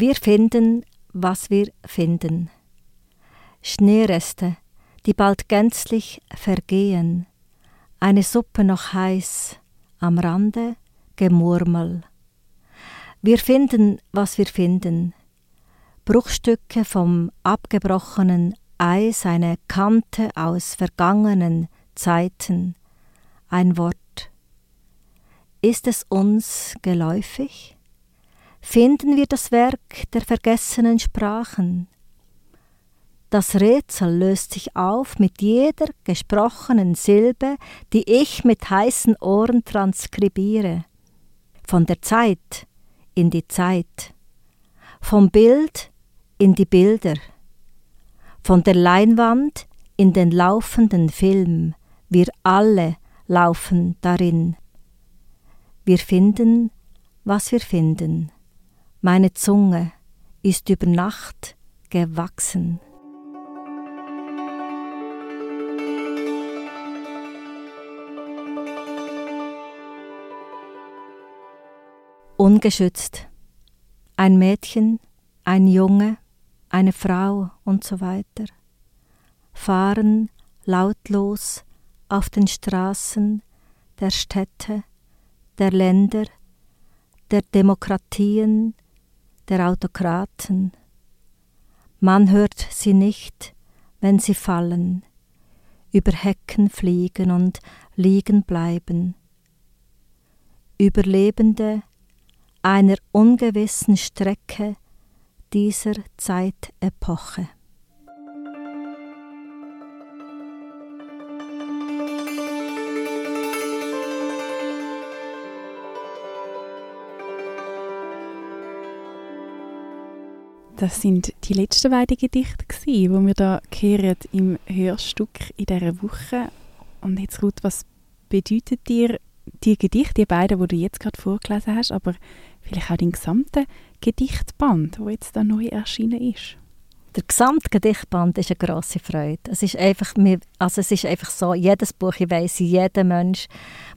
Wir finden, was wir finden. Schneereste, die bald gänzlich vergehen, eine Suppe noch heiß, am Rande Gemurmel. Wir finden, was wir finden. Bruchstücke vom abgebrochenen Eis, eine Kante aus vergangenen Zeiten, ein Wort. Ist es uns geläufig? Finden wir das Werk der vergessenen Sprachen? Das Rätsel löst sich auf mit jeder gesprochenen Silbe, die ich mit heißen Ohren transkribiere. Von der Zeit in die Zeit, vom Bild in die Bilder, von der Leinwand in den laufenden Film, wir alle laufen darin. Wir finden, was wir finden. Meine Zunge ist über Nacht gewachsen. Ungeschützt. Ein Mädchen, ein Junge, eine Frau und so weiter. Fahren lautlos auf den Straßen der Städte, der Länder, der Demokratien, der Autokraten. Man hört sie nicht, wenn sie fallen, über Hecken fliegen und liegen bleiben. Überlebende einer ungewissen Strecke dieser Zeitepoche. Das sind die letzten beiden Gedichte, die wir da hören im Hörstück in dieser Woche. Und jetzt, Ruth, was bedeutet dir die Gedichte, die beiden, die du jetzt gerade vorgelesen hast, aber vielleicht auch den gesamten Gedichtband, der jetzt da neu erschienen ist? Der gesamte Gedichtband ist eine grosse Freude. Es ist einfach, also es ist einfach so, jedes Buch, ich weiss, jeder Mensch,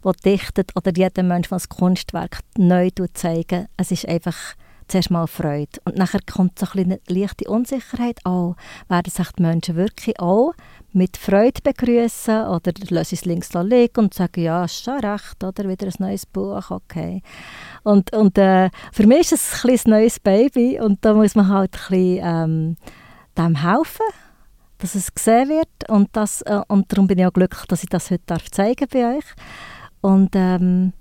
der dichtet oder jeder Mensch, der das Kunstwerk neu zeigen, es ist einfach zuerst mal Freude. Und nachher kommt so eine leichte Unsicherheit auch. Werden sich die Menschen wirklich auch mit Freude begrüßen oder lasse ich es links liegen und sagen, ja, ist schon recht, oder wieder ein neues Buch, okay. Und, und äh, für mich ist es ein, ein neues Baby und da muss man halt ein bisschen ähm, dem helfen, dass es gesehen wird und, das, äh, und darum bin ich auch glücklich, dass ich das heute darf bei euch. Und ähm,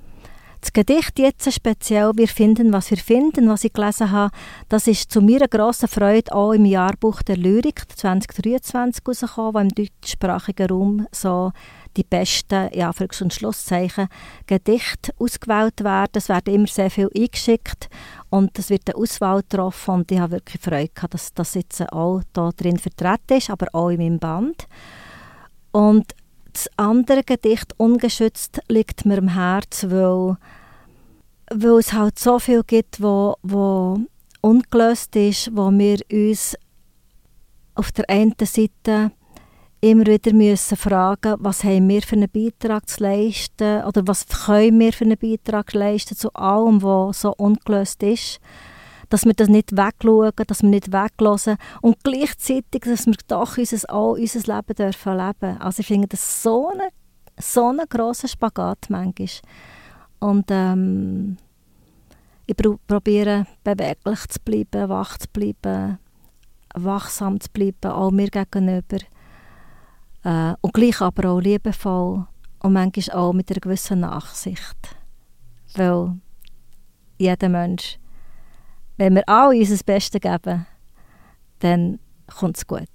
das Gedicht jetzt speziell «Wir finden, was wir finden», was ich gelesen habe, das ist zu meiner grossen Freude auch im Jahrbuch der Lyrik 2023 herausgekommen, wo im deutschsprachigen Raum so die besten, ja, und Schlusszeichen, Gedichte ausgewählt werden. Es werden immer sehr viel eingeschickt und es wird eine Auswahl getroffen und ich habe wirklich Freude gehabt, dass das jetzt auch da drin vertreten ist, aber auch in meinem Band. Und das andere Gedicht «Ungeschützt» liegt mir am Herzen, weil, weil es halt so viel gibt, wo, wo ungelöst ist, wo wir uns auf der einen Seite immer wieder müssen fragen, was haben wir für einen Beitrag zu leisten oder was können wir für einen Beitrag leisten zu allem, was so ungelöst ist dass wir das nicht wegschauen, dass wir nicht weglassen und gleichzeitig, dass wir doch unser, auch unser Leben dürfen leben. Also ich finde das so ein so eine grosser Spagat manchmal. Und ähm, ich probiere beweglich zu bleiben, wach zu bleiben, wachsam zu bleiben, auch mir gegenüber. Äh, und gleich aber auch liebevoll und manchmal auch mit einer gewissen Nachsicht. Weil jeder Mensch wenn wir alle unser Bestes geben, dann kommt es gut.